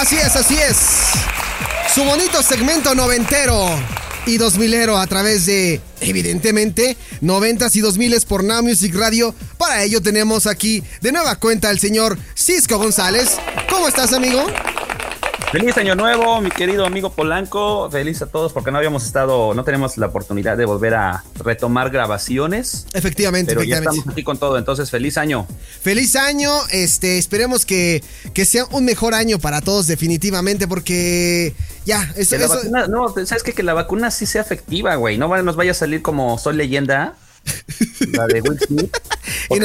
Así es, así es. Su bonito segmento noventero y dos milero a través de, evidentemente, noventas y dos miles por Now Music Radio. Para ello tenemos aquí de nueva cuenta al señor Cisco González. ¿Cómo estás, amigo? Feliz año nuevo, mi querido amigo Polanco. Feliz a todos porque no habíamos estado, no tenemos la oportunidad de volver a retomar grabaciones. Efectivamente, Pero efectivamente. ya estamos aquí con todo, entonces feliz año. Feliz año, este, esperemos que, que sea un mejor año para todos definitivamente porque ya, eso, vacuna, no, ¿sabes qué? Que la vacuna sí sea efectiva, güey. No nos vaya a salir como Soy Leyenda. La de Will Smith.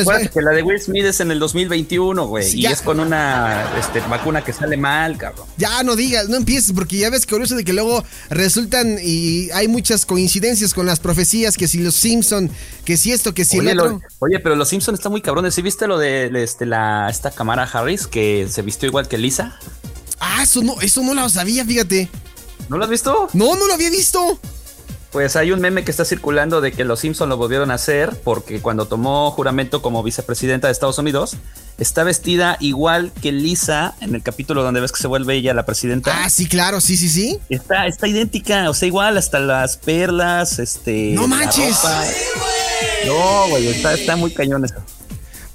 Porque que la de Will Smith es en el 2021, güey. Sí, y ya. es con una este, vacuna que sale mal, cabrón. ya no digas, no empieces porque ya ves eso de que luego resultan y hay muchas coincidencias con las profecías que si los Simpson, que si esto, que si Oye, el lo- otro. oye, pero los Simpsons están muy cabrones. ¿Sí viste lo de este, la, esta Camara Harris que se vistió igual que Lisa? Ah, eso no, eso no lo sabía, fíjate. ¿No lo has visto? No, no lo había visto. Pues hay un meme que está circulando de que los Simpson lo volvieron a hacer porque cuando tomó juramento como vicepresidenta de Estados Unidos, está vestida igual que Lisa en el capítulo donde ves que se vuelve ella la presidenta. Ah, sí, claro, sí, sí, sí. Está, está idéntica, o sea, igual hasta las perlas, este. No manches. No, güey, está, está muy cañón eso.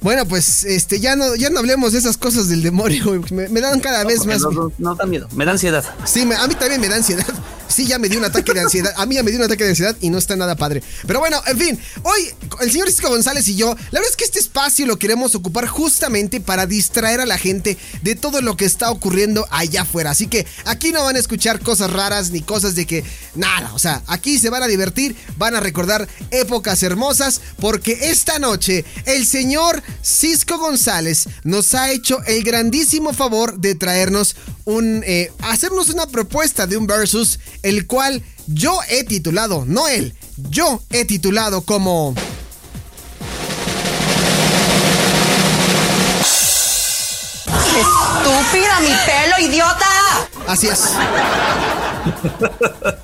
Bueno, pues este ya no ya no hablemos de esas cosas del demonio, güey, me, me dan cada vez más. No, no, no da miedo, me da ansiedad. Sí, me- a mí también me da ansiedad. Sí, ya me dio un ataque de ansiedad. A mí ya me dio un ataque de ansiedad y no está nada padre. Pero bueno, en fin, hoy el señor Cisco González y yo, la verdad es que este espacio lo queremos ocupar justamente para distraer a la gente de todo lo que está ocurriendo allá afuera. Así que aquí no van a escuchar cosas raras ni cosas de que nada. O sea, aquí se van a divertir, van a recordar épocas hermosas porque esta noche el señor Cisco González nos ha hecho el grandísimo favor de traernos un eh, hacernos una propuesta de un versus el cual yo he titulado, no él, yo he titulado como Estúpida, mi pelo, idiota. Así es.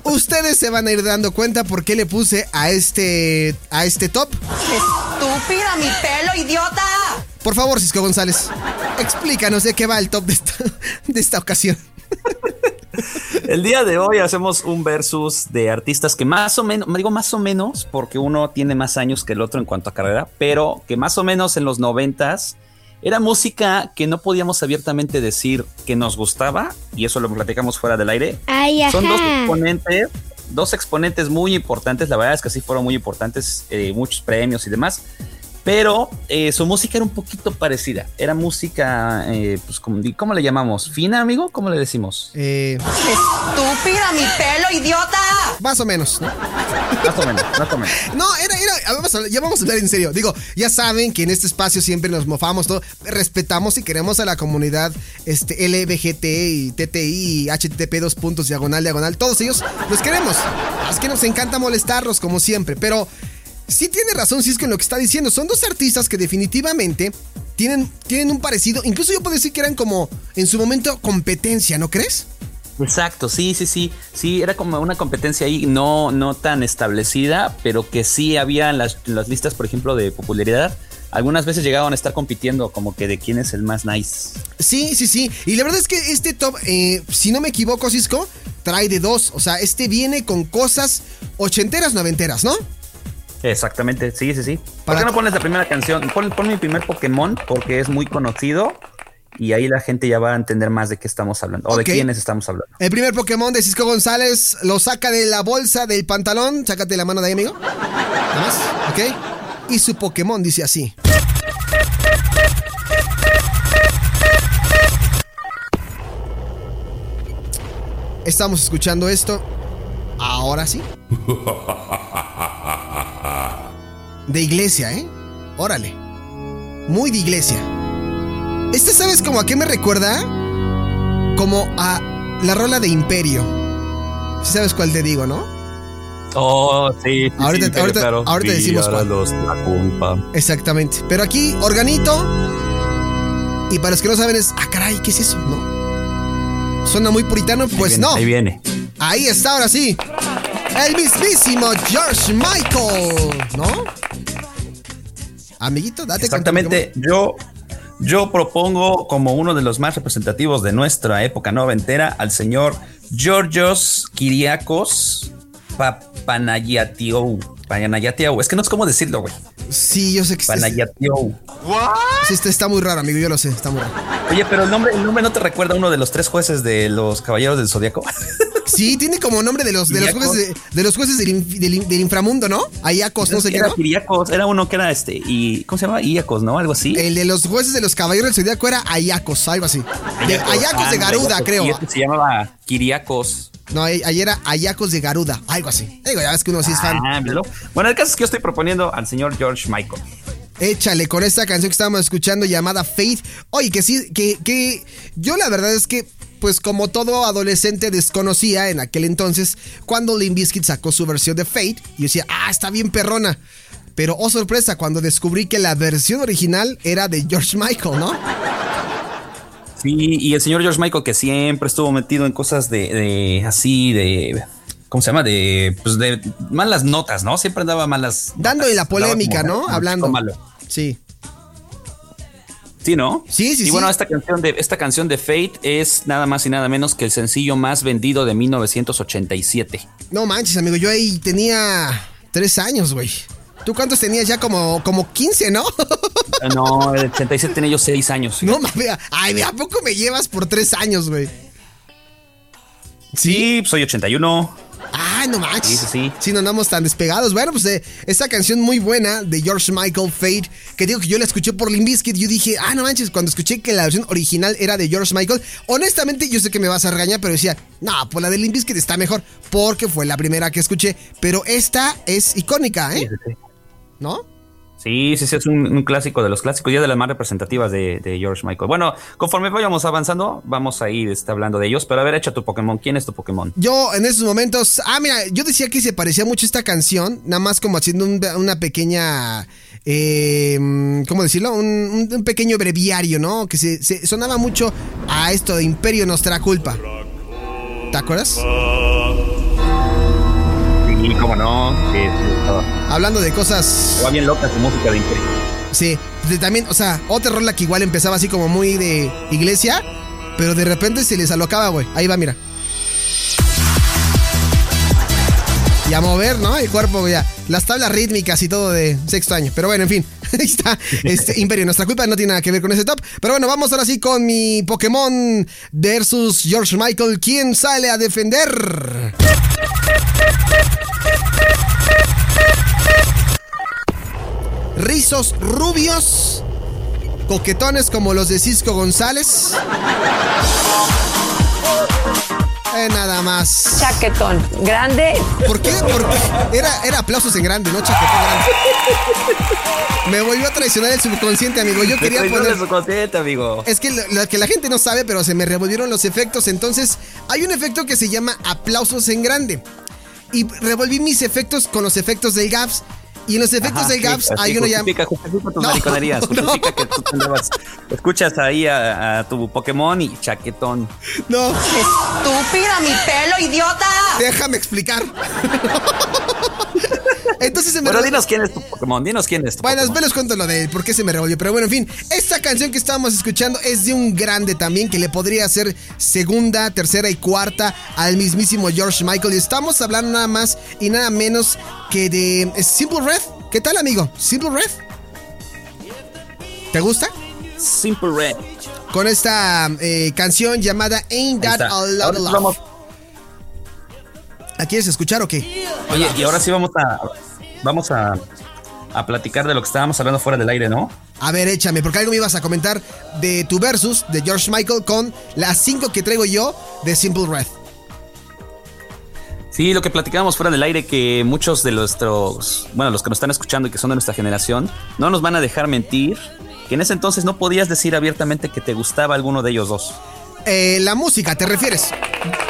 Ustedes se van a ir dando cuenta por qué le puse a este a este top. Estúpida, mi pelo, idiota. Por favor, Cisco González, explícanos de qué va el top de esta, de esta ocasión. El día de hoy hacemos un versus de artistas que más o menos, me digo más o menos, porque uno tiene más años que el otro en cuanto a carrera, pero que más o menos en los noventas era música que no podíamos abiertamente decir que nos gustaba, y eso lo platicamos fuera del aire. Ay, ajá. Son dos exponentes, dos exponentes muy importantes, la verdad es que sí fueron muy importantes, eh, muchos premios y demás. Pero eh, su música era un poquito parecida. Era música, eh, pues, ¿cómo le llamamos? ¿Fina, amigo? ¿Cómo le decimos? Eh, Estúpida, mi pelo, idiota. más o menos. ¿no? Más o menos, más o menos. No, era, era, a ver, vamos a- ya vamos a hablar en serio. Digo, ya saben que en este espacio siempre nos mofamos todo, respetamos y queremos a la comunidad este, LBGT y TTI y HTTP dos puntos diagonal diagonal, todos ellos los queremos. Es que nos encanta molestarlos como siempre, pero sí tiene razón Cisco en lo que está diciendo. Son dos artistas que definitivamente tienen, tienen un parecido, incluso yo puedo decir que eran como en su momento competencia, ¿no crees? Exacto, sí, sí, sí. Sí, era como una competencia ahí no, no tan establecida, pero que sí había en las, las listas, por ejemplo, de popularidad. Algunas veces llegaban a estar compitiendo como que de quién es el más nice. Sí, sí, sí. Y la verdad es que este top, eh, si no me equivoco, Cisco, trae de dos. O sea, este viene con cosas ochenteras, noventeras, ¿no? Exactamente, sí, sí, sí. ¿Por qué no pones la primera canción? Pon, pon mi primer Pokémon porque es muy conocido y ahí la gente ya va a entender más de qué estamos hablando o de quiénes estamos hablando. El primer Pokémon de Cisco González lo saca de la bolsa del pantalón. Sácate la mano de ahí, amigo. Nada más, ¿ok? Y su Pokémon dice así. Estamos escuchando esto. Ahora sí. de iglesia, ¿eh? Órale. Muy de iglesia. Este, ¿sabes como a qué me recuerda? Como a la rola de Imperio. Si sabes cuál te digo, ¿no? Oh, sí. sí, Ahorita- sí, pero ahorita- claro. ahorita Sí, decimos cuál. los- la culpa. Exactamente. Pero aquí, organito. Y para los que no saben es, ah, caray, ¿qué es eso? ¿No? Suena muy puritano, pues Ahí viene, no. Ahí viene. Ahí está, ahora sí. El mismísimo George Michael, ¿no? Amiguito, date con Exactamente. Yo, yo propongo como uno de los más representativos de nuestra época noventera al señor Georgios Kiriakos Papanagiatiou. Panayatiou. Es que no es cómo decirlo, güey. Sí, yo sé que Panayatiou. sí, este está muy raro, amigo, yo lo sé, está muy raro. Oye, pero el nombre, el nombre no te recuerda a uno de los tres jueces de los Caballeros del Zodiaco. Sí, tiene como nombre de los, de los jueces, de, de los jueces del, inf- del in- del inframundo, ¿no? Ayacos, no sé qué, era. Kiriakos, era uno que era este, y ¿cómo se llama? Iacos, ¿no? Algo así. El de los jueces de los caballeros del zodiaco era Ayacos, algo así. Ayacos de Ah, Garuda, creo. Y este se llamaba Kiriakos. No, ahí era Ayacos de Garuda, algo así. Digo, ya ves que uno sí es fan. Ah. Bueno, el caso es que yo estoy proponiendo al señor George Michael. Échale con esta canción que estábamos escuchando llamada Faith. Oye, que sí, que, que yo la verdad es que, pues como todo adolescente desconocía en aquel entonces, cuando Limp Bizkit sacó su versión de Faith, yo decía, ah, está bien perrona. Pero, oh sorpresa, cuando descubrí que la versión original era de George Michael, ¿no? Sí, y el señor George Michael que siempre estuvo metido en cosas de, de así, de... ¿Cómo se llama? De, pues de malas notas, ¿no? Siempre andaba malas. Dándole la polémica, como- ¿no? Hablando. malo. Sí. Sí, ¿no? Sí, sí, y sí. bueno, esta canción de esta canción de Fate es nada más y nada menos que el sencillo más vendido de 1987. No manches, amigo, yo ahí tenía tres años, güey. ¿Tú cuántos tenías ya? Como, como 15, ¿no? Ah, No, el 87 tenía yo 6 años. no mames. Ay, ¿a poco me llevas por tres años, güey? Sí, soy 81. Ay, no manches. Sí, sí, sí. no andamos tan despegados. Bueno, pues eh, esta canción muy buena de George Michael Fate, que digo que yo la escuché por Limp Bizkit, yo dije, ah, no manches, cuando escuché que la versión original era de George Michael, honestamente yo sé que me vas a regañar, pero decía, no, pues la de Limp Bizkit está mejor, porque fue la primera que escuché, pero esta es icónica, ¿eh? ¿No? Sí, sí, sí, es un, clásico de los clásicos, ya de las más representativas de, George Michael. Bueno, conforme vayamos avanzando, vamos a ir este, hablando de ellos. Pero a ver, echa tu Pokémon. ¿Quién es tu Pokémon? Yo en esos momentos, ah, mira, yo decía que se parecía mucho esta canción, nada más como haciendo un- una pequeña, eh, ¿cómo decirlo? Un pequeño breviario, ¿no? Que se, se sonaba mucho a esto de Imperio Nostra Culpa. ¿Te acuerdas? Cómo no. Sí, sí, estaba- Hablando de cosas, estaba bien loca su música de Imperio. sí, de también, o sea, otra rola que igual empezaba así como muy de iglesia, pero de repente se les alocaba, güey. Ahí va, mira. Y a mover, ¿no? El cuerpo, ya. Las tablas rítmicas y todo de sexto año. Pero bueno, en fin. Ahí está. Este Imperio. Nuestra culpa no tiene nada que ver con ese top. Pero bueno, vamos ahora sí con mi Pokémon versus George Michael. ¿Quién sale a defender? Rizos rubios. Coquetones como los de Cisco González. Eh, nada más. Chaquetón. Grande. ¿Por qué? Porque era, era aplausos en grande, no chaquetón grande. Me volvió a traicionar el subconsciente, amigo. Yo quería Me poner. su consciente, amigo. Es que lo, lo que la gente no sabe, pero se me revolvieron los efectos. Entonces, hay un efecto que se llama aplausos en grande. Y revolví mis efectos con los efectos del Gaps. Y en los efectos Ajá, del Gaps hay uno ya. justifica, justifica tus No, mariconerías. no. Justifica que tú andabas- escuchas ahí a, a tu Pokémon y chaquetón. No, Estúpida, mi pelo, idiota. déjame explicar. Entonces se me revol- dinos quién es tu Pokémon. Dinos quién es tu Bueno, después les cuento lo de por qué se me revolvió. Pero bueno, en fin, esta canción que estábamos escuchando es de un grande también que le podría hacer segunda, tercera y cuarta al mismísimo George Michael. Y estamos hablando nada más y nada menos que de Simple Red. ¿Qué tal, amigo? Simple Red. ¿Te gusta? Simple Red. Con esta eh, canción llamada Ain't That a Lot of Love. ¿La quieres escuchar o qué? Oye, y ahora sí vamos a vamos a, a platicar de lo que estábamos hablando fuera del aire, ¿no? A ver, échame, porque algo me ibas a comentar de tu versus de George Michael con las cinco que traigo yo de Simple Red. Sí, lo que platicábamos fuera del aire, que muchos de nuestros, bueno, los que nos están escuchando y que son de nuestra generación, no nos van a dejar mentir, que en ese entonces no podías decir abiertamente que te gustaba alguno de ellos dos. Eh, la música, ¿te refieres?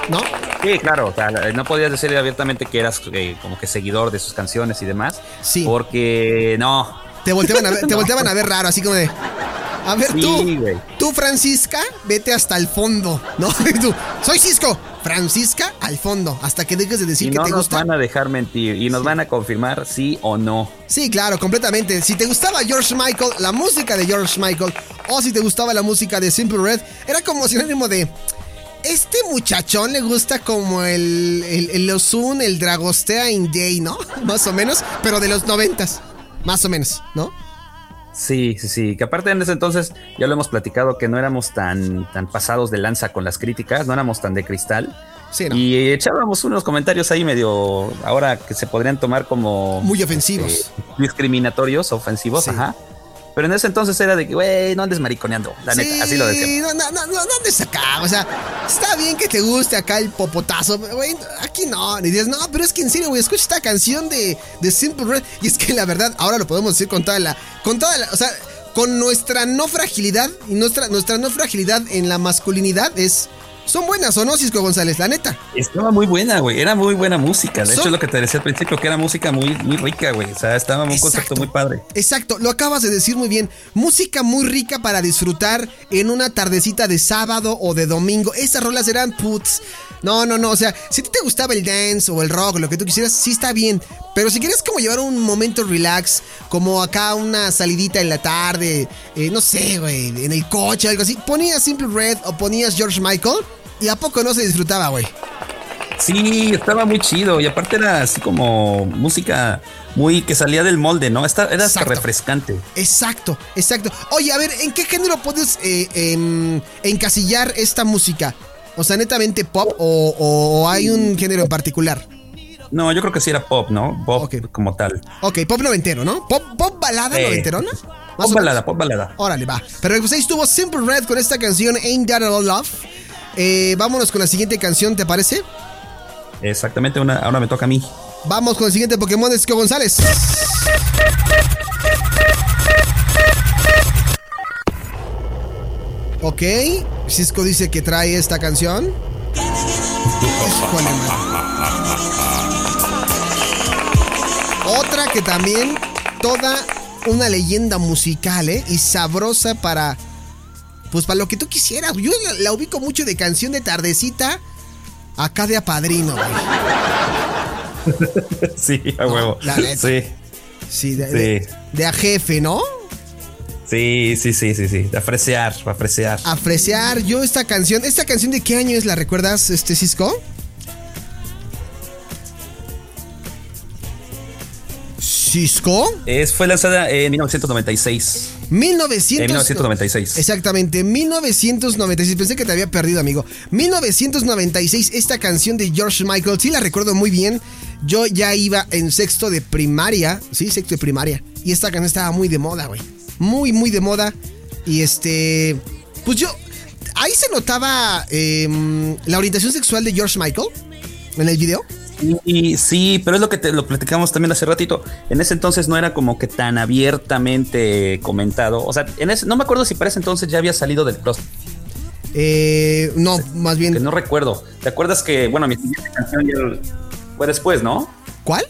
¿No? Sí, claro, o sea, no podías decir abiertamente que eras eh, como que seguidor de sus canciones y demás. Sí. Porque no. Te volteaban a ver, te volteaban a ver raro, así como de. A ver, Sí, tú, tú, Francisca, vete hasta el fondo, ¿no? Tú, soy Cisco. Francisca, al fondo, hasta que dejes de decir Y que no te nos gusta. van a dejar mentir y nos van a confirmar sí o no. Sí, claro, completamente. Si te gustaba George Michael, la música de George Michael, o si te gustaba la música de Simple Red, era como sinónimo de. Este muchachón le gusta como el, el, el Ozun, el Dragostea in Day, ¿no? Más o menos, pero de los noventas. Más o menos, ¿no? Sí, sí, sí. Que aparte en ese entonces ya lo hemos platicado que no éramos tan, tan pasados de lanza con las críticas, no éramos tan de cristal. Sí, ¿no? Y echábamos unos comentarios ahí medio, ahora que se podrían tomar como Muy ofensivos. eh, discriminatorios, ofensivos, Sí. ajá. Pero en ese entonces era de que, güey, no andes mariconeando, la neta, así lo decíamos. No, no, no, no, andes acá. O sea, está bien que te guste acá el popotazo, güey. Aquí no. Ni dices, no, pero es que en serio, güey, escucha esta canción de, de Simple Red. Y es que la verdad, ahora lo podemos decir con toda la. Con toda la. O sea, con nuestra no fragilidad. Y nuestra, nuestra no fragilidad en la masculinidad es. Son buenas, ¿o no, Cisco González? La neta. Estaba muy buena, güey, era muy buena música. De Son- hecho, lo que te decía al principio, que era música muy, muy rica, güey. O sea, estaba un concepto muy padre. Exacto, lo acabas de decir muy bien. Música muy rica para disfrutar en una tardecita de sábado o de domingo. Esas rolas eran puts. No, no, no. O sea, si a ti te gustaba el dance o el rock, lo que tú quisieras, sí está bien. Pero si quieres como llevar un momento relax, como acá una salidita en la tarde, eh, no sé, güey, en el coche o algo así, ponías Simple Red o ponías George Michael y a poco no se disfrutaba, güey. Sí, estaba muy chido. Y aparte era así como música muy que salía del molde, ¿no? Esta, era hasta Exacto. refrescante. Exacto, exacto. Oye, a ver, ¿en qué género puedes eh, em, encasillar esta música? O sea, netamente pop o, o hay un género en particular. No, yo creo que sí era pop, ¿no? Pop como tal. Ok, pop noventero, ¿no? Pop, pop balada Sí. noventerona. Pop balada, pop balada. Órale, va. Pero pues ahí estuvo Simple Red con esta canción Ain't That a Love. Eh, vámonos con la siguiente canción, ¿te parece? Exactamente, una, ahora me toca a mí. Vamos con el siguiente Pokémon de González. Ok, Cisco dice que trae esta canción. Otra que también, toda una leyenda musical, ¿eh? Y sabrosa para, pues para lo que tú quisieras. Yo la, la ubico mucho de canción de tardecita, acá de apadrino, güey. sí, a huevo. la. Sí, Sí, de, Sí. de- de a jefe, ¿no? sí, sí, sí, sí, sí. De apreciar, apreciar. A fresear. Yo esta canción, ¿esta canción de qué año es? ¿La recuerdas, este Cisco? Cisco. Es, fue lanzada en 1996. 1900, En 1996. Exactamente, 1996. Pensé que te había perdido, amigo. 1996, esta canción de George Michael, sí la recuerdo muy bien. Yo ya iba en sexto de primaria, sí, sexto de primaria. Y esta canción estaba muy de moda, güey. Muy, muy de moda. Y este, pues yo, ahí se notaba em, la orientación sexual de George Michael en el video. Y sí, pero es lo que te lo platicamos también hace ratito. En ese entonces no era como que tan abiertamente comentado. O sea, en ese, no me acuerdo si para ese entonces ya había salido del closet. Eh, no, más Que bien, no recuerdo. ¿Te acuerdas que, bueno, mi siguiente canción ya fue después, ¿no? ¿cuál?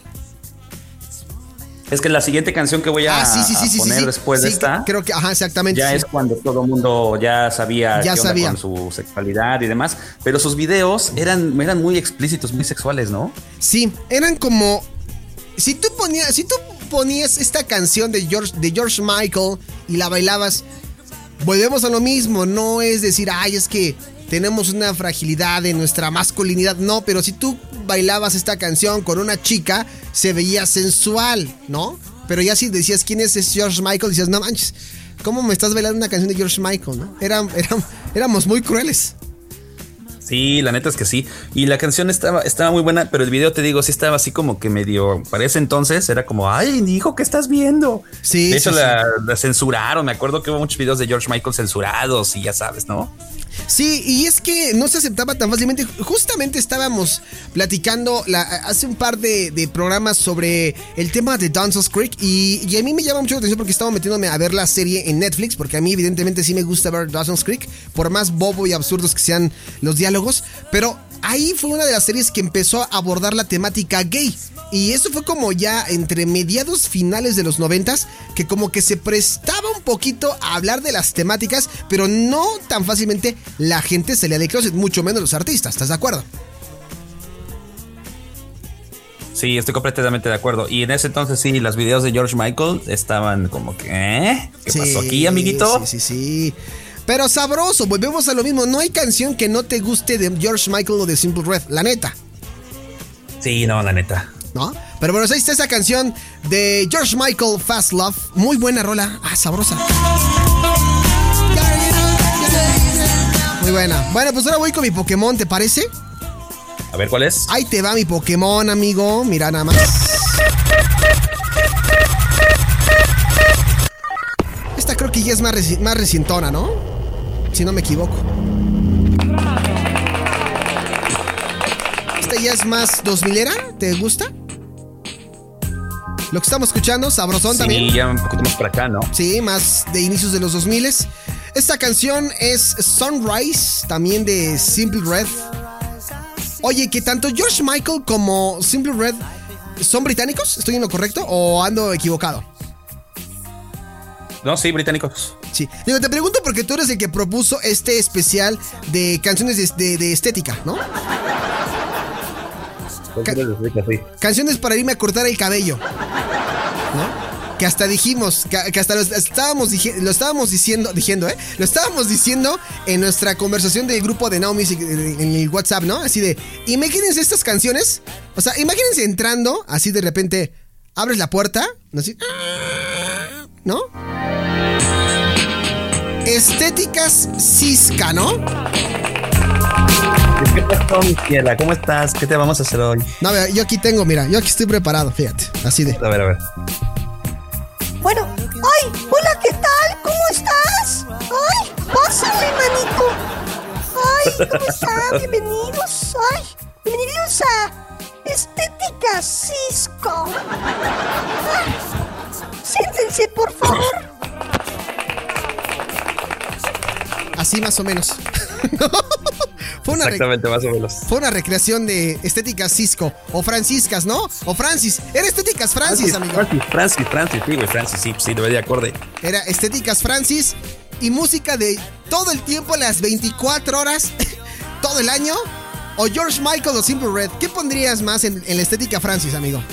Es que la siguiente canción que voy a, ah, sí, sí, sí, a sí, sí, poner sí. después de esta Creo que, ajá, exactamente. ya es cuando todo el mundo ya sabía Ya qué onda sabía. con su sexualidad y demás. Pero sus videos eran, eran muy explícitos, muy sexuales, ¿no? Sí, eran como. Si tú ponías, si tú ponías esta canción de George, de George Michael y la bailabas, volvemos a lo mismo. No es decir, ay, es que tenemos una fragilidad en nuestra masculinidad. No, pero si tú bailabas esta canción con una chica, se veía sensual, ¿no? Pero ya si decías quién es ese George Michael, decías, no manches, ¿cómo me estás bailando una canción de George Michael, no? Eran- éramos muy crueles. Sí, la neta es que sí. Y la canción estaba, estaba muy buena, pero el video te digo, sí estaba así como que medio. Para ese entonces era como, ay, hijo, ¿qué estás viendo? Sí. De hecho, sí, la, la censuraron. Me acuerdo que hubo muchos videos de George Michael censurados y ya sabes, ¿no? Sí, y es que no se aceptaba tan fácilmente. Justamente estábamos platicando la- hace un par de, de programas sobre el tema de Dawson's Creek y, y a mí me llama mucho la atención porque estaba metiéndome a ver la serie en Netflix, porque a mí evidentemente sí me gusta ver Dawson's Creek, por más bobo y absurdos que sean los diálogos, pero ahí fue una de las series que empezó a abordar la temática gay. Y eso fue como ya entre mediados finales de los noventas, que como que se prestaba un poquito a hablar de las temáticas, pero no tan fácilmente la gente salía de closet, mucho menos los artistas, ¿estás de acuerdo? Sí, estoy completamente de acuerdo. Y en ese entonces sí, los videos de George Michael estaban como que, ¿eh? ¿Qué Sí, pasó aquí, amiguito? Sí, sí, sí. Pero sabroso, volvemos a lo mismo. No hay canción que no te guste de George Michael o de Simple Red, la neta, Sí, no, la neta. ¿no? Pero bueno, ahí está esa canción de George Michael, Fast Love. Muy buena rola. Ah, sabrosa. Muy buena. Bueno, pues ahora voy con mi Pokémon, ¿te parece? A ver, ¿cuál es? Ahí te va mi Pokémon, amigo. Mira nada más. Esta creo que ya es más, reci- más recientona, ¿no? Si no me equivoco. Esta ya es más 2000 era. ¿Te gusta? Lo que estamos escuchando, sabrosón Sí, también. ya un poquito más para acá, ¿no? Sí, más de inicios de los 2000 Esta canción es Sunrise, también de Simple Red. Oye, que tanto George Michael como Simple Red son británicos, ¿estoy en lo correcto o ando equivocado? No, sí, británicos. Sí. Digo, te pregunto porque tú eres el que propuso este especial de canciones de, de- de estética, ¿no? Canciones para irme a cortar el cabello. ¿No? Que hasta dijimos, que, que hasta lo estábamos, lo estábamos diciendo, diciendo, ¿eh? Lo estábamos diciendo en nuestra conversación del grupo de Now Music en el WhatsApp, ¿no? Así de, imagínense estas canciones. O sea, imagínense entrando, así de repente, abres la puerta, así, ¿no? Estéticas Cisca, ¿no? ¿Qué pasó, mi ciela? ¿Cómo estás? ¿Qué te vamos a hacer hoy? No, yo aquí tengo, mira, yo aquí estoy preparado, fíjate, así de. A ver, a ver. Bueno, ay, hola, ¿qué tal? ¿Cómo estás? Ay, pásale, manito. Ay, ¿cómo están? Bienvenidos. Ay, bienvenidos a Estética Cisco. Ay, siéntense, por favor. Así más o menos. ¿No? Fue una, Exactamente, más o menos. fue una recreación de estéticas Cisco o Franciscas, ¿no? O Francis. Era estéticas Francis, amigo. Francis, Francis, Francis, sí, güey, Francis, sí, sí, debe de acorde. Era estéticas Francis y música de todo el tiempo, las 24 horas, todo el año. O George Michael o Simple Red. ¿Qué pondrías más en, en la estética Francis, amigo?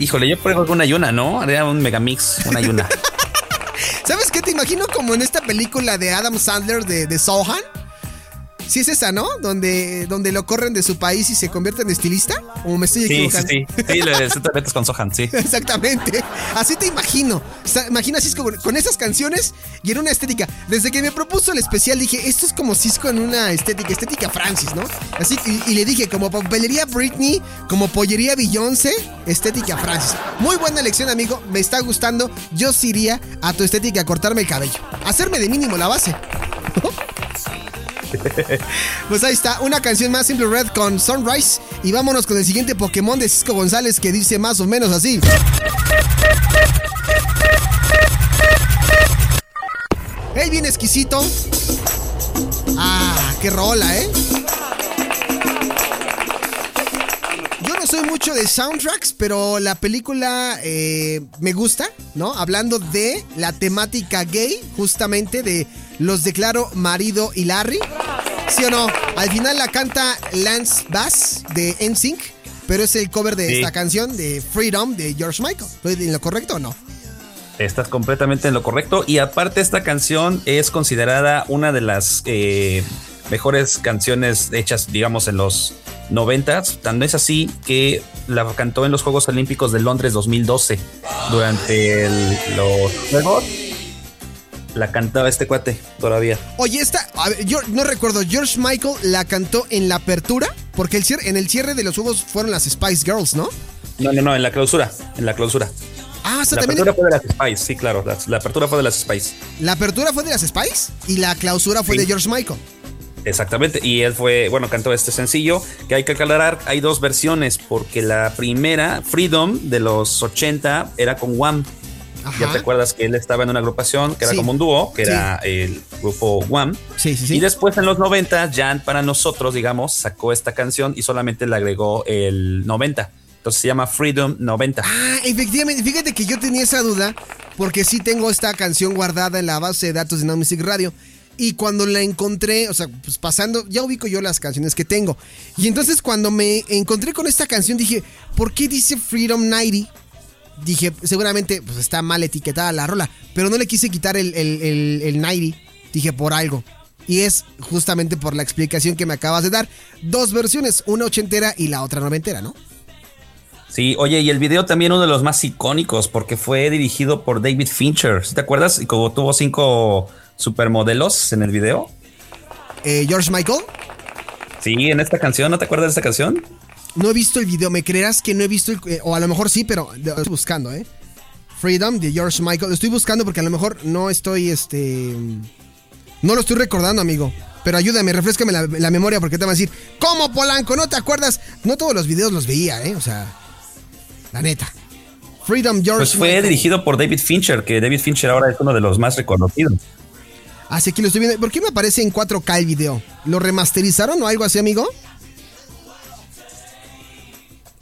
Híjole, yo pongo una y una, ¿no? Haría un megamix, una y una. ¿Sabes qué? Te imagino como en esta película de Adam Sandler de, de Sohan. Sí es esa, ¿no? Donde, donde lo corren de su país y se convierte en estilista. ¿O me estoy Sí, sí, equivocando? sí. Sí, lo de te metes con Sohan, sí. Exactamente. Así te imagino. Imagina a Cisco con, con esas canciones y en una estética. Desde que me propuso el especial dije, esto es como Cisco en una estética, estética Francis, ¿no? Así y, y le dije, como papelería Britney, como pollería Beyoncé, estética Francis. Muy buena elección, amigo. Me está gustando. Yo sí iría a tu estética a cortarme el cabello. Hacerme de mínimo la base. Pues ahí está, una canción más Simple Red con Sunrise. Y vámonos con el siguiente Pokémon de Cisco González que dice más o menos así. ¡Hey, bien exquisito! ¡Ah, qué rola, eh! Soy mucho de soundtracks, pero la película eh, me gusta, ¿no? Hablando de la temática gay, justamente de los declaro marido y Larry. ¿Sí o no? Al final la canta Lance Bass de NSYNC, pero es el cover de Sí. esta canción de Freedom de George Michael. ¿Estoy en lo correcto o no? Estás completamente en lo correcto. Y aparte, esta canción es considerada una de las eh, mejores canciones hechas, digamos, en los noventas. Tan es así que la cantó en los Juegos Olímpicos de Londres 2012 durante el- los Juegos. La cantaba este cuate todavía. Oye, esta, a ver, yo no recuerdo, George Michael la cantó en la apertura, porque el cierre- en el cierre de los huevos fueron las Spice Girls, ¿no? No, no, no, en la clausura. En la clausura. Ah, o sea, La también apertura fue de las Spice, sí, claro. La, la apertura fue de las Spice. la apertura fue de las Spice y la clausura fue Sí. de George Michael. Exactamente. Y él fue, bueno, cantó este sencillo que hay que aclarar. Hay dos versiones, porque la primera, Freedom, de los 80, era con Wham. Ajá. Ya te acuerdas que él estaba en una agrupación que era Sí. como un dúo, que Sí. era el grupo Wham. Sí, sí, sí. Y después en los 90, Jan para nosotros, digamos, sacó esta canción y solamente le agregó el 90. Entonces se llama Freedom 90. Ah, efectivamente, fíjate que yo tenía esa duda porque sí tengo esta canción guardada en la base de datos de Now Music Radio y cuando la encontré, o sea, pues pasando, ya ubico yo las canciones que tengo. Y entonces cuando me encontré con esta canción dije, ¿por qué dice Freedom 90? Dije, seguramente pues está mal etiquetada la rola, pero no le quise quitar el, el, el, el 90, dije por algo. Y es justamente por la explicación que me acabas de dar. Dos versiones, una ochentera y la otra noventera, ¿no? Sí, oye, y el video también uno de los más icónicos porque fue dirigido por David Fincher. ¿Sí ¿Te acuerdas? Y como tuvo cinco supermodelos en el video. Eh, George Michael. Sí, en esta canción, ¿no te acuerdas de esta canción? No he visto el video, ¿me creerás que no he visto el... eh, o a lo mejor sí, pero lo estoy buscando, ¿eh? Freedom de George Michael. Lo estoy buscando porque a lo mejor no estoy, este... No lo estoy recordando, amigo. Pero ayúdame, refrescame la, la memoria porque te van a decir, ¿cómo Polanco? ¿No te acuerdas? No todos los videos los veía, ¿eh? O sea, la neta. Freedom George Pues fue Michael. dirigido por David Fincher, que David Fincher ahora es uno de los más reconocidos. Ah, sí, aquí lo estoy viendo. ¿Por qué me aparece en 4K el video? ¿Lo remasterizaron o algo así, amigo?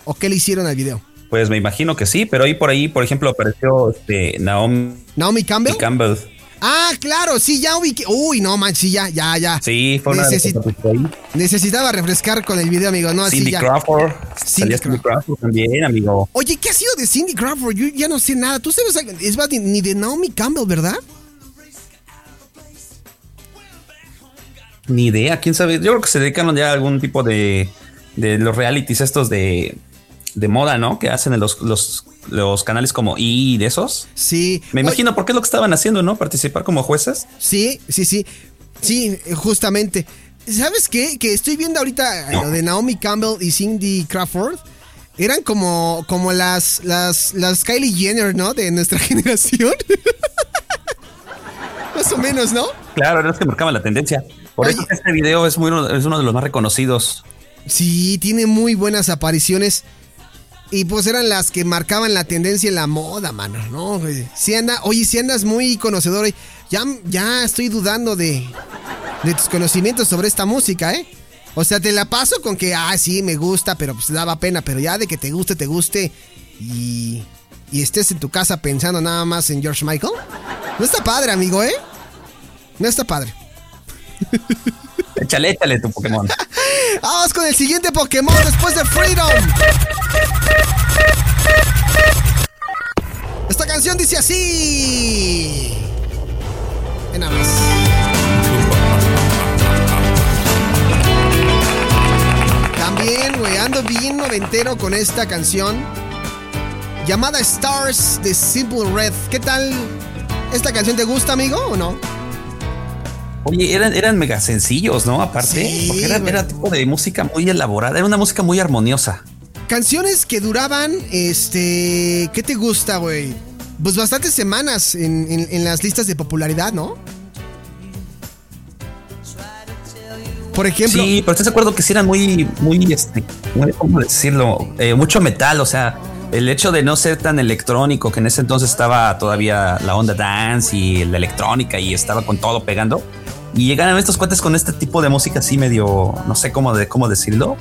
¿O qué le hicieron al video? Pues me imagino que sí, pero ahí por ahí, por ejemplo, apareció este, Naomi ¿Naomi Campbell? Campbell. Ah, claro, sí, ya ubiqué. Uy, no, man, sí, ya, ya, ya. Sí, fue una Necesi- que. Necesitaba refrescar con el video, amigo. No, así Cindy ya. Crawford. Cindy Crawford también, amigo. Oye, ¿qué ha sido de Cindy Crawford? Yo ya no sé nada. Tú sabes, es más, ni de Naomi Campbell, ¿verdad? Ni idea, quién sabe. Yo creo que se dedicaron ya a algún tipo de, de los realities estos de, de moda, ¿no? Que hacen en los, los, los canales como I y de esos. Sí. Me imagino por qué es lo que estaban haciendo, ¿no? Participar como jueces. Sí, sí, sí. Sí, justamente. ¿Sabes qué? Que estoy viendo ahorita eh, lo de Naomi Campbell y Cindy Crawford. Eran como, como las, las, las Kylie Jenner, ¿no? De nuestra generación. Más o menos, ¿no? Claro, eran los que marcaban la tendencia. Por Oye. eso este video es, muy, es uno de los más reconocidos. Sí, tiene muy buenas apariciones. Y pues eran las que marcaban la tendencia en la moda, mano, ¿no? güey? Si anda, oye, si andas muy conocedor, ya, ya estoy dudando de, de tus conocimientos sobre esta música, ¿eh? O sea, te la paso con que, ah, sí, me gusta, pero pues daba pena, pero ya de que te guste, te guste y, y estés en tu casa pensando nada más en George Michael. No está padre, amigo, ¿eh? No está padre. Échale, échale tu Pokémon. Vamos con el siguiente Pokémon después de Freedom. Esta canción dice así. Más. También, güey, ando bien noventero con esta canción. Llamada Stars de Simple Red. ¿Qué tal? ¿Esta canción te gusta, amigo, o no? Oye, eran, eran mega sencillos, ¿no? Aparte, Sí, porque era, era tipo de música muy elaborada, era una música muy armoniosa. Canciones que duraban, este, ¿qué te gusta, güey? Pues bastantes semanas en, en- en las listas de popularidad, ¿no? Por ejemplo, Sí, pero estás de acuerdo que sí eran muy, muy, este, ¿cómo decirlo? Eh, mucho metal, o sea, el hecho de no ser tan electrónico, que en ese entonces estaba todavía la onda dance y la electrónica y estaba con todo pegando. Y llegaron estos cuates con este tipo de música así medio, no sé cómo, de, cómo decirlo.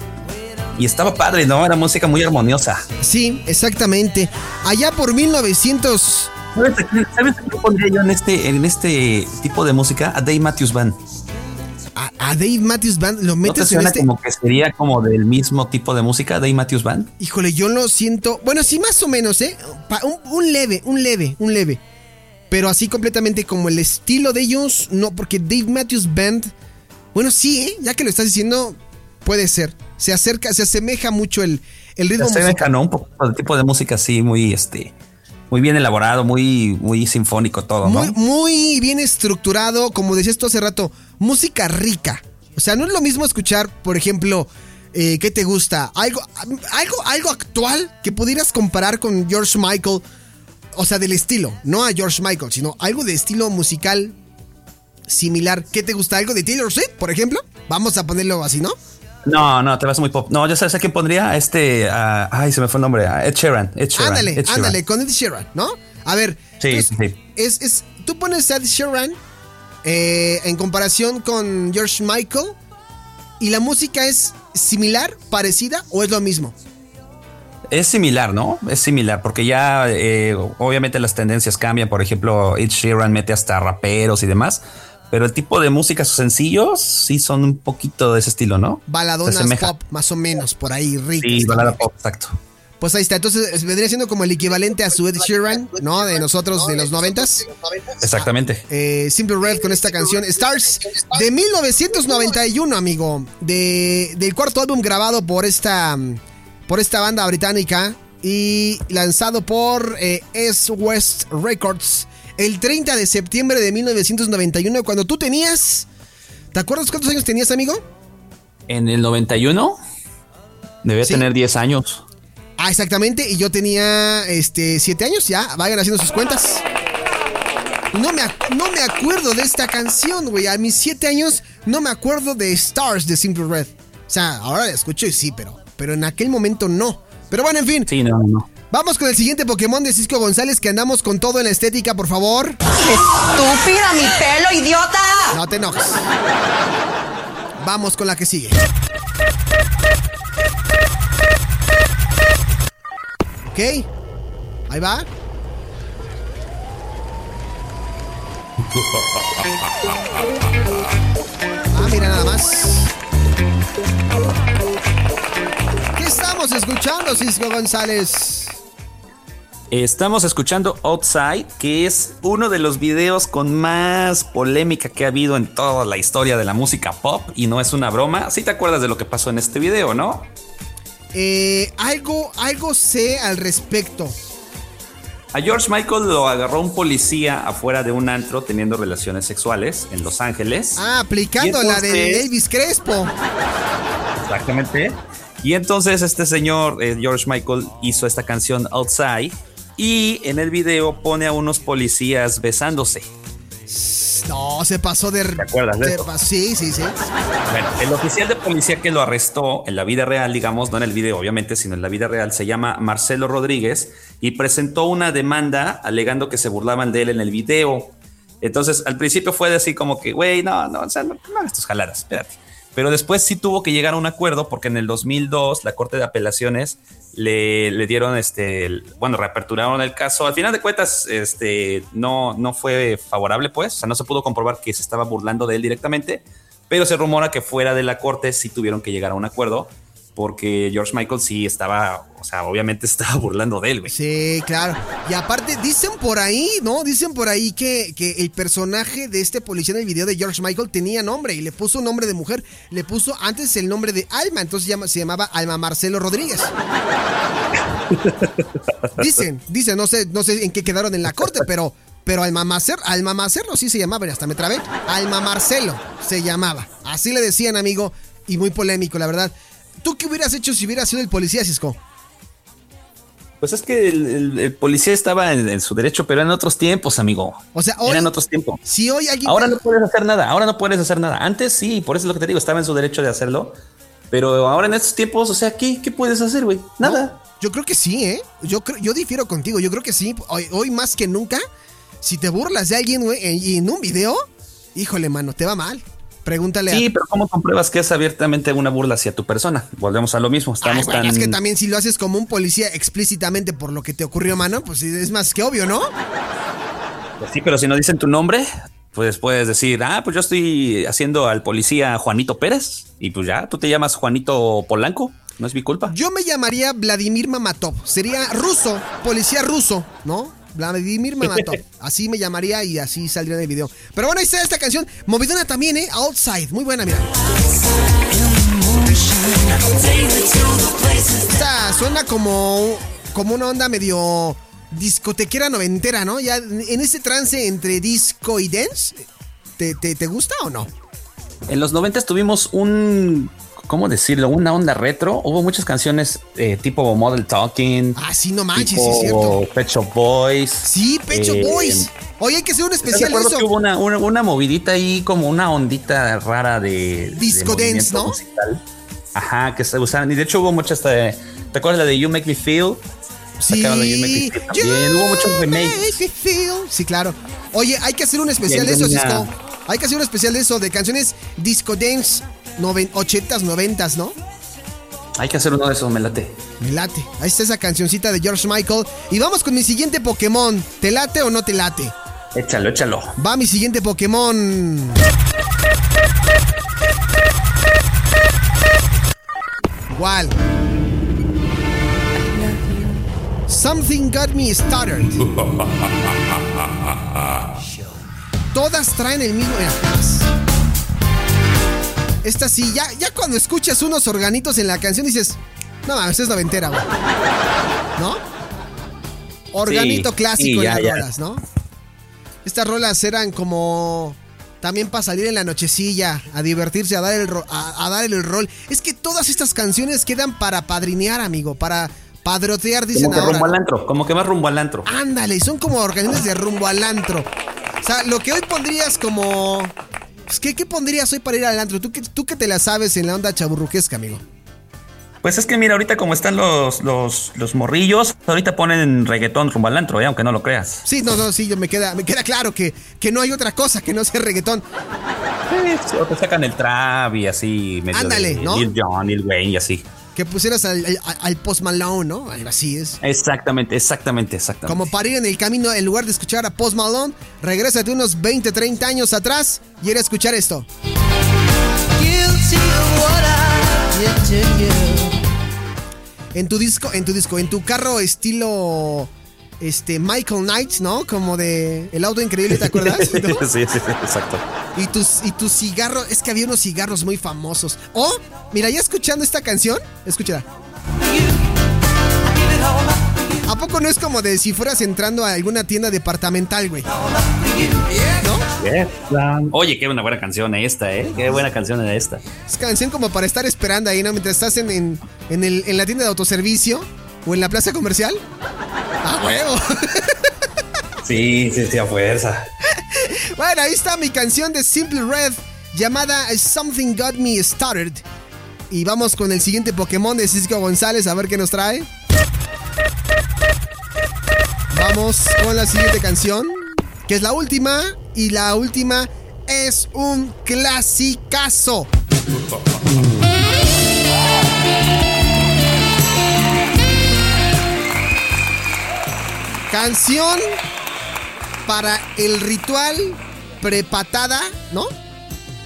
Y estaba padre, ¿no? Era música muy armoniosa. sí, exactamente. Allá por 1900, ¿Sabes ¿Sabes qué pondría yo en este, en este tipo de música? A Dave Matthews Band. a, a Dave Matthews Band lo ¿No te metes en suena este. como que sería como del mismo tipo de música, Dave Matthews Band? Híjole, yo lo siento. Bueno, sí, más o menos, ¿eh? Un leve, un leve, un leve. Pero así completamente como el estilo de ellos, no, porque Dave Matthews Band. Bueno, sí, ¿eh? Ya que lo estás diciendo, puede ser. Se acerca, se asemeja mucho el, el ritmo Se musical. ¿no? Un poco de tipo de música así muy, este, Muy bien elaborado, muy, muy sinfónico todo, ¿no? Muy, muy bien estructurado, como decías tú hace rato, música rica. O sea, no es lo mismo escuchar, por ejemplo, eh, ¿qué te gusta? Algo, algo, algo actual que pudieras comparar con George Michael. O sea, del estilo, no a George Michael, sino algo de estilo musical similar. ¿Qué te gusta? ¿Algo de Taylor Swift, por ejemplo? Vamos a ponerlo así, ¿no? No, no, te vas muy pop. No, ya sabes a quién pondría este. ah, ay, se me fue el nombre. ah, Ed Sheeran. Ed Sheeran. ándale, Ed Sheeran. ándale, con Ed Sheeran, ¿no? A ver, Sí, entonces, sí. Es, es, tú pones Ed Sheeran eh, en comparación con George Michael y la música es similar, parecida o es lo mismo. Es similar, ¿no? Es similar, porque ya eh, obviamente las tendencias cambian. Por ejemplo, Ed Sheeran mete hasta raperos y demás. Pero el tipo de música, sus sencillos, sí son un poquito de ese estilo, ¿no? Baladonas pop, más o menos, por ahí, ricas. Sí, balada pop, exacto. Pues ahí está, entonces vendría siendo como el equivalente a su Ed Sheeran, ¿no? De nosotros de los noventas. Exactamente. Eh, Simple Red con esta canción Stars de 1991, amigo. De, del cuarto álbum grabado por esta, por esta banda británica y lanzado por eh, S West Records el 30 de septiembre de 1991, cuando tú tenías. ¿Te acuerdas cuántos años tenías, amigo? En el 91 debe Sí. tener 10 años. Ah, exactamente, y yo tenía este 7 años, ya, vayan haciendo sus cuentas. No me, no me acuerdo de esta canción, güey. A mis 7 años no me acuerdo de Stars de Simple Red. O sea, ahora la escucho y sí, pero, pero en aquel momento no. Pero bueno, en fin, Sí, no, no, no. vamos con el siguiente Pokémon de Cisco González, que andamos con todo en la estética, por favor. Estúpida, mi pelo, idiota. No te enojes. Vamos con la que sigue. Ok. Ahí va. Ah, mira nada más. ¿Qué estamos escuchando, Cisco González? Estamos escuchando Outside, que es uno de los videos con más polémica que ha habido en toda la historia de la música pop y no es una broma. Si te acuerdas de lo que pasó en este video, ¿no? Eh, algo, algo sé al respecto. A George Michael lo agarró un policía afuera de un antro teniendo relaciones sexuales en Los Ángeles. Ah, aplicando la de Elvis Crespo. Exactamente. Y entonces este señor, eh, George Michael, hizo esta canción Outside y en el video pone a unos policías besándose. No, se pasó de. ¿Te acuerdas de eso? Sí, sí, sí. Bueno, el oficial de policía que lo arrestó en la vida real, digamos, no en el video obviamente, sino en la vida real, se llama Marcelo Rodríguez y presentó una demanda alegando que se burlaban de él en el video. Entonces, al principio fue así como que, güey, no, no, o sea, no, no hagas tus jaladas, espérate. Pero después sí tuvo que llegar a un acuerdo porque en el 2002 la Corte de Apelaciones le, dieron, este, bueno, reaperturaron el caso. Al final de cuentas, este, no, no fue favorable, pues, o sea, no se pudo comprobar que se estaba burlando de él directamente, pero se rumora que fuera de la Corte sí tuvieron que llegar a un acuerdo porque George Michael sí estaba, o sea, obviamente estaba burlando de él, güey. Sí, claro. Y aparte, dicen por ahí, ¿no? Dicen por ahí que, que el personaje de este policía en el video de George Michael tenía nombre y le puso nombre de mujer. Le puso antes el nombre de Alma, entonces llama- se llamaba Alma Marcelo Rodríguez. Dicen, dicen, no sé, no sé en qué quedaron en la corte, pero, pero Alma Marcelo, Alma Marcelo sí se llamaba, y hasta me trabé. Alma Marcelo se llamaba. Así le decían, amigo, y muy polémico, la verdad. ¿Tú qué hubieras hecho si hubieras sido el policía, Cisco? Pues es que el, el- el policía estaba en, en su derecho, pero en otros tiempos, amigo. O sea, hoy, Eran otros tiempos. si hoy alguien... Ahora no puedes hacer nada, ahora no puedes hacer nada. Antes sí, por eso es lo que te digo, estaba en su derecho de hacerlo. Pero ahora en estos tiempos, o sea, ¿qué, qué puedes hacer, güey? Nada. Yo creo que sí, ¿eh? Yo, creo- yo difiero contigo. Yo creo que sí. Hoy, hoy más que nunca, si te burlas de alguien, güey, en- en un video, híjole, mano, te va mal. Pregúntale Sí, a. pero ¿cómo compruebas que es abiertamente una burla hacia tu persona? Volvemos a lo mismo, Ay, estamos güey, tan... Es que también si lo haces como un policía explícitamente por lo que te ocurrió, mano, pues es más que obvio, ¿no? Pues sí, pero si no dicen tu nombre, pues puedes decir, ah, pues yo estoy haciendo al policía Juanito Pérez y pues ya, tú te llamas Juanito Polanco, no es mi culpa. Yo me llamaría Vladimir Mamatov. Sería ruso, policía ruso, ¿no? Vladimir Mamatov. Así me llamaría y así saldría en el video. Pero bueno, ahí está esta canción. Movidona también, ¿eh? Outside. Muy buena, mira. Esta suena como, como una onda medio discotequera noventera, ¿no? Ya en ese trance entre disco y dance, ¿te, te, te gusta o no? En los 90 tuvimos un, ¿cómo decirlo? Una onda retro. Hubo muchas canciones eh, tipo Model Talking. Ah, sí, no manches, tipo sí es cierto. Pet Shop Boys. Sí, Pecho Eh, Boys. Oye, hay que hacer un ¿Estás de especial de eso. que hubo una, una, una movidita ahí, como una ondita rara de. de Disco dance, ¿no? musical? Ajá, que se usaban. Y de hecho hubo muchas. eh, ¿Te acuerdas la de You Make Me Feel? Sí. Sacaron la You Make Me Feel también. Hubo muchos remakes. make me feel. Sí, claro. Oye, hay que hacer un especial de eso. Cisco. Hay que hacer un especial de eso, de canciones disco dance, noven, 80s, 90s, ¿no? Hay que hacer uno de esos, me late. Me late. Ahí está esa cancioncita de George Michael. Y vamos con mi siguiente Pokémon. ¿Te late o no te late? Échalo, échalo. Va mi siguiente Pokémon. Igual. Something got me started. Todas traen el mismo. Esta sí, ya, ya cuando escuchas unos organitos en la canción dices, no mames, es noventera, güey. ¿No? Organito Sí, clásico sí, en ya, las ya. rolas, ¿no? Estas rolas eran como también para salir en la nochecilla, a divertirse, a dar el ro- a, a dar el rol. Es que todas estas canciones quedan para padrinear, amigo, para padrotear, dicen Como que ahora. rumbo al antro, como que más rumbo al antro. Ándale, son como organismos de rumbo al antro. O sea, lo que hoy pondrías como. Pues, ¿qué, qué pondrías hoy para ir al antro? ¿Tú que, tú que te la sabes en la onda chaburruquesca, amigo. Pues es que mira, ahorita como están los, los, los morrillos, ahorita ponen reggaetón rumbo al antro, ¿eh? aunque no lo creas. Sí, no, no, sí, yo me queda, me queda claro que, que no hay otra cosa que no sea reggaetón. O te sacan el trap y así, medio Ándale, de ¿no? Lil Jon, Lil Wayne y así. Que pusieras al, al, al Post Malone, ¿no? Algo así es. Exactamente, exactamente, exactamente. Como para ir en el camino, en lugar de escuchar a Post Malone, regrésate unos 20, 30 años atrás y ir a escuchar esto. En tu disco, en tu disco, en tu carro estilo este Michael Knight, ¿no? Como de El auto increíble, ¿te acuerdas? sí, sí, sí, exacto. Y tus y tu cigarro, es que había unos cigarros muy famosos. Oh, mira, ya escuchando esta canción, escúchala. ¿A poco no es como de si fueras entrando a alguna tienda departamental, güey? ¿No? Oye, qué una buena canción esta, ¿eh? Qué buena canción era esta. Es canción como para estar esperando ahí, ¿no? Mientras estás en, en, en el- en la tienda de autoservicio o en la plaza comercial. ¡A huevo! Sí, sí, sí, a fuerza. bueno, ahí está mi canción de Simple Red llamada Something Got Me Started. Y vamos con el siguiente Pokémon de Cisco González a ver qué nos trae. Vamos con la siguiente canción, que es la última. Y la última es un clasicazo. Canción para el ritual prepatada, ¿no?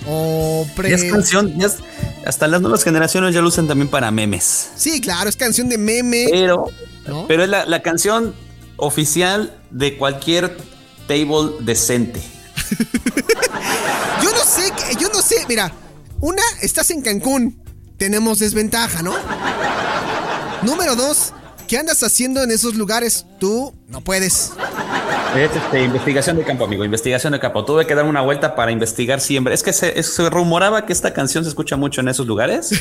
O pre... Ya es canción, ya es- hasta las nuevas generaciones ya lo usan también para memes. Sí, claro, es canción de meme. Pero, ¿No? pero es la, la canción oficial de cualquier table decente. Yo no sé, yo no sé, mira, una, estás en Cancún, tenemos desventaja, ¿no? Número dos, ¿qué andas haciendo en esos lugares? Tú no puedes. Es este, investigación de campo, amigo, investigación de campo. Tuve que dar una vuelta para investigar siempre. Es que se, rumoraba que esta canción se escucha mucho en esos lugares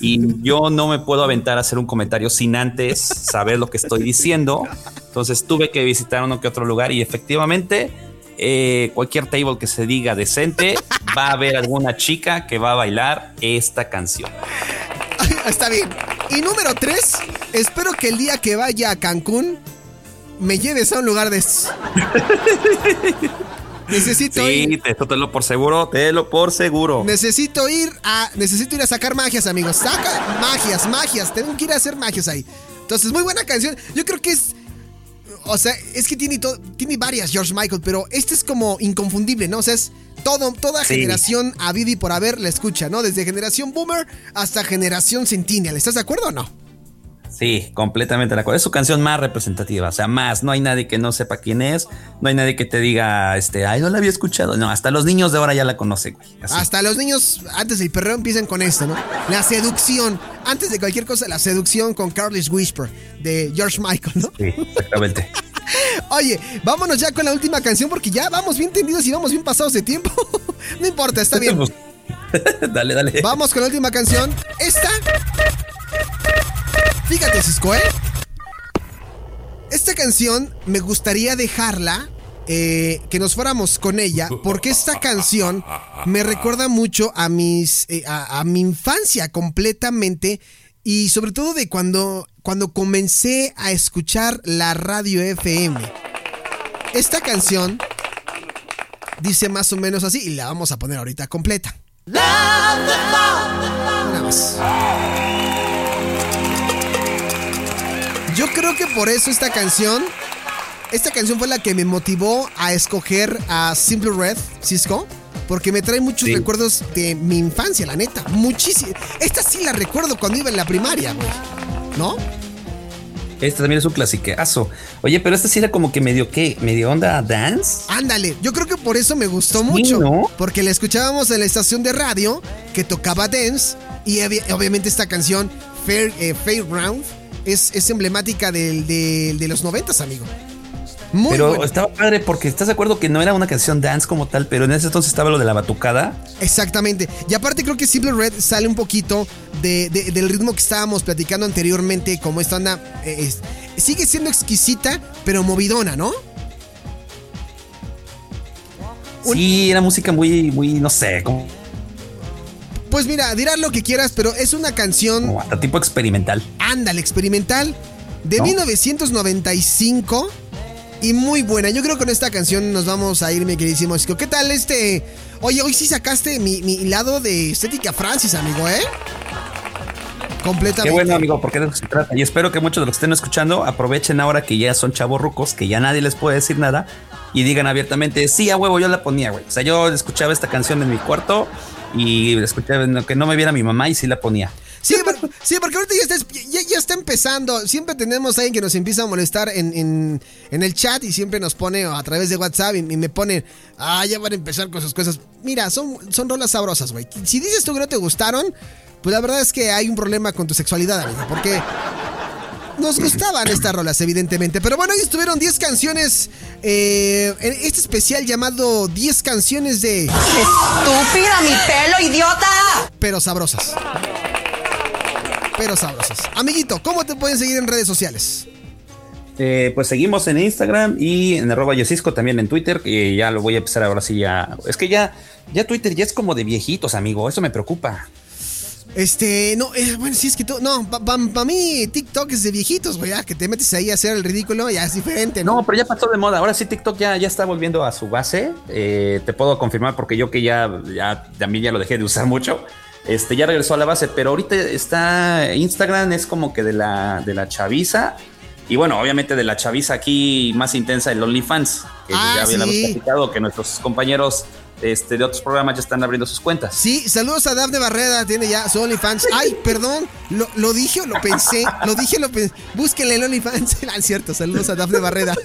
y yo no me puedo aventar a hacer un comentario sin antes saber lo que estoy diciendo. Entonces tuve que visitar uno que otro lugar y efectivamente eh, cualquier table que se diga decente va a haber alguna chica que va a bailar esta canción. Está bien. Y número tres, espero que el día que vaya a Cancún me lleves a un lugar de estos. Necesito ir. Sí, te, esto te lo por seguro, te lo por seguro. Necesito ir a. Necesito ir a sacar magias, amigos. Saca magias, magias. Tengo que ir a hacer magias ahí. Entonces, muy buena canción. Yo creo que es. O sea, es que tiene, to- tiene varias George Michael, pero este es como inconfundible, ¿no? O sea, es todo, toda Sí. generación a y por haber la escucha, ¿no? Desde generación boomer hasta generación centennial. ¿Estás de acuerdo o no? Sí, completamente de acuerdo. Es su canción más representativa, o sea, más. No hay nadie que no sepa quién es, no hay nadie que te diga, este, ay, no la había escuchado. No, hasta los niños de ahora ya la conocen, güey. Así. Hasta los niños, antes del perreo, empiezan con esto, ¿no? La seducción. Antes de cualquier cosa, la seducción con Carlos Whisper de George Michael, ¿no? Sí, exactamente. Oye, vámonos ya con la última canción porque ya vamos bien tendidos y vamos bien pasados de tiempo. no importa, está bien. Dale, dale. Vamos con la última canción. Esta. Fíjate, Cisco, ¿eh? Esta canción me gustaría dejarla. eh, que nos fuéramos con ella, porque esta canción me recuerda mucho a mis. eh, a, a mi infancia completamente. Y sobre todo de cuando, cuando comencé a escuchar la radio FM. Esta canción dice más o menos así, y la vamos a poner ahorita completa. Nada más. Yo creo que por eso esta canción, esta canción fue la que me motivó a escoger a Simple Red, Cisco, porque me trae muchos Sí. recuerdos de mi infancia, la neta. Muchísimo. Esta sí la recuerdo cuando iba en la primaria, güey. ¿No? Este también es un clasiqueazo. Oye, pero este sí era como que medio qué, medio onda dance. Ándale, yo creo que por eso me gustó Sí, mucho. ¿no? Porque la escuchábamos en la estación de radio que tocaba dance y obvi- obviamente esta canción, Fair, eh, Fairground, es, es emblemática del- del- de los noventas, amigo. Muy pero bueno. estaba padre porque estás de acuerdo que no era una canción dance como tal, pero en ese entonces estaba lo de la batucada. Exactamente. Y aparte creo que Simple Red sale un poquito de- de- del ritmo que estábamos platicando anteriormente, como esta onda... eh, es- sigue siendo exquisita, pero movidona, ¿no? Sí, era música muy, muy, no sé, como, Pues mira, dirás lo que quieras, pero es una canción... como hasta tipo experimental. Ándale, experimental de ¿No? 1995 y muy buena. Yo creo que con esta canción nos vamos a ir, mi queridísimo. ¿Qué tal este? Oye, hoy sí sacaste mi, mi lado de estética Francis, amigo, ¿eh? Completamente. Qué bueno, amigo, porque de eso se trata. Y espero que muchos de los que estén escuchando aprovechen ahora que ya son chavos rucos, que ya nadie les puede decir nada, y digan abiertamente, sí, a huevo, yo la ponía, güey. O sea, yo escuchaba esta canción en mi cuarto y escuchaba no, que no me viera mi mamá y sí la ponía. Sí, sí, porque ahorita ya está, ya, está empezando. Siempre tenemos a alguien que nos empieza a molestar en, en- en el chat y siempre nos pone a través de WhatsApp y, y me pone, ah, ya van a empezar con sus cosas. Mira, son, son rolas sabrosas, güey. Si dices tú que no te gustaron, pues la verdad es que hay un problema con tu sexualidad, amigo, porque nos gustaban estas rolas, evidentemente. Pero bueno, hoy estuvieron 10 canciones eh, en este especial llamado 10 canciones de... Estúpida, mi pelo, idiota. pero sabrosas. Pero sabrosas. Amiguito, ¿cómo te pueden seguir en redes sociales? Eh, pues seguimos en Instagram y en arroba Yosisco también en Twitter, que ya lo voy a empezar ahora sí ya. Es que ya, ya Twitter ya es como de viejitos, amigo. Eso me preocupa. Este, no, eh, bueno, sí es que tú, no, para mí TikTok es de viejitos, güey, ya que te metes ahí a hacer el ridículo, ya es diferente, ¿no? No, pero ya pasó de moda. Ahora sí TikTok ya, ya está volviendo a su base. Eh, te puedo confirmar porque yo que ya, ya también ya lo dejé de usar mucho. Este ya regresó a la base, pero ahorita está Instagram es como que de la de la chaviza y bueno, obviamente de la chaviza aquí más intensa el OnlyFans, que Ah, ya habíamos sí. platicado que nuestros compañeros este, de otros programas ya están abriendo sus cuentas. Sí, saludos a Dafne Barreda, tiene ya su OnlyFans. Ay, perdón, lo, lo dije o lo pensé, lo dije o lo pensé. Búsquenle el OnlyFans. Ah, es cierto, saludos a Dafne Barreda.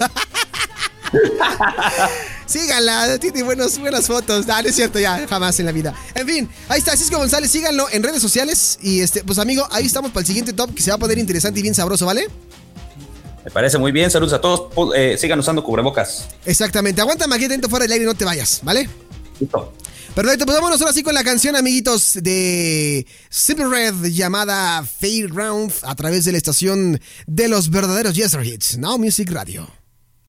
Síganla, tiene buenos, buenas fotos. Ah, no es cierto, ya, jamás en la vida. En fin, ahí está, Cisco González, síganlo en redes sociales. Y este, pues amigo, ahí estamos para el siguiente top que se va a poner interesante y bien sabroso, ¿vale? Me parece muy bien. Saludos a todos. Eh, sigan usando cubrebocas. Exactamente. Aguanta aquí dentro fuera del aire y no te vayas, ¿vale? Listo. Perfecto, pues vámonos ahora sí con la canción, amiguitos, de Simple Red llamada Fairground a través de la estación de los verdaderos Yes Hits, Now Music Radio.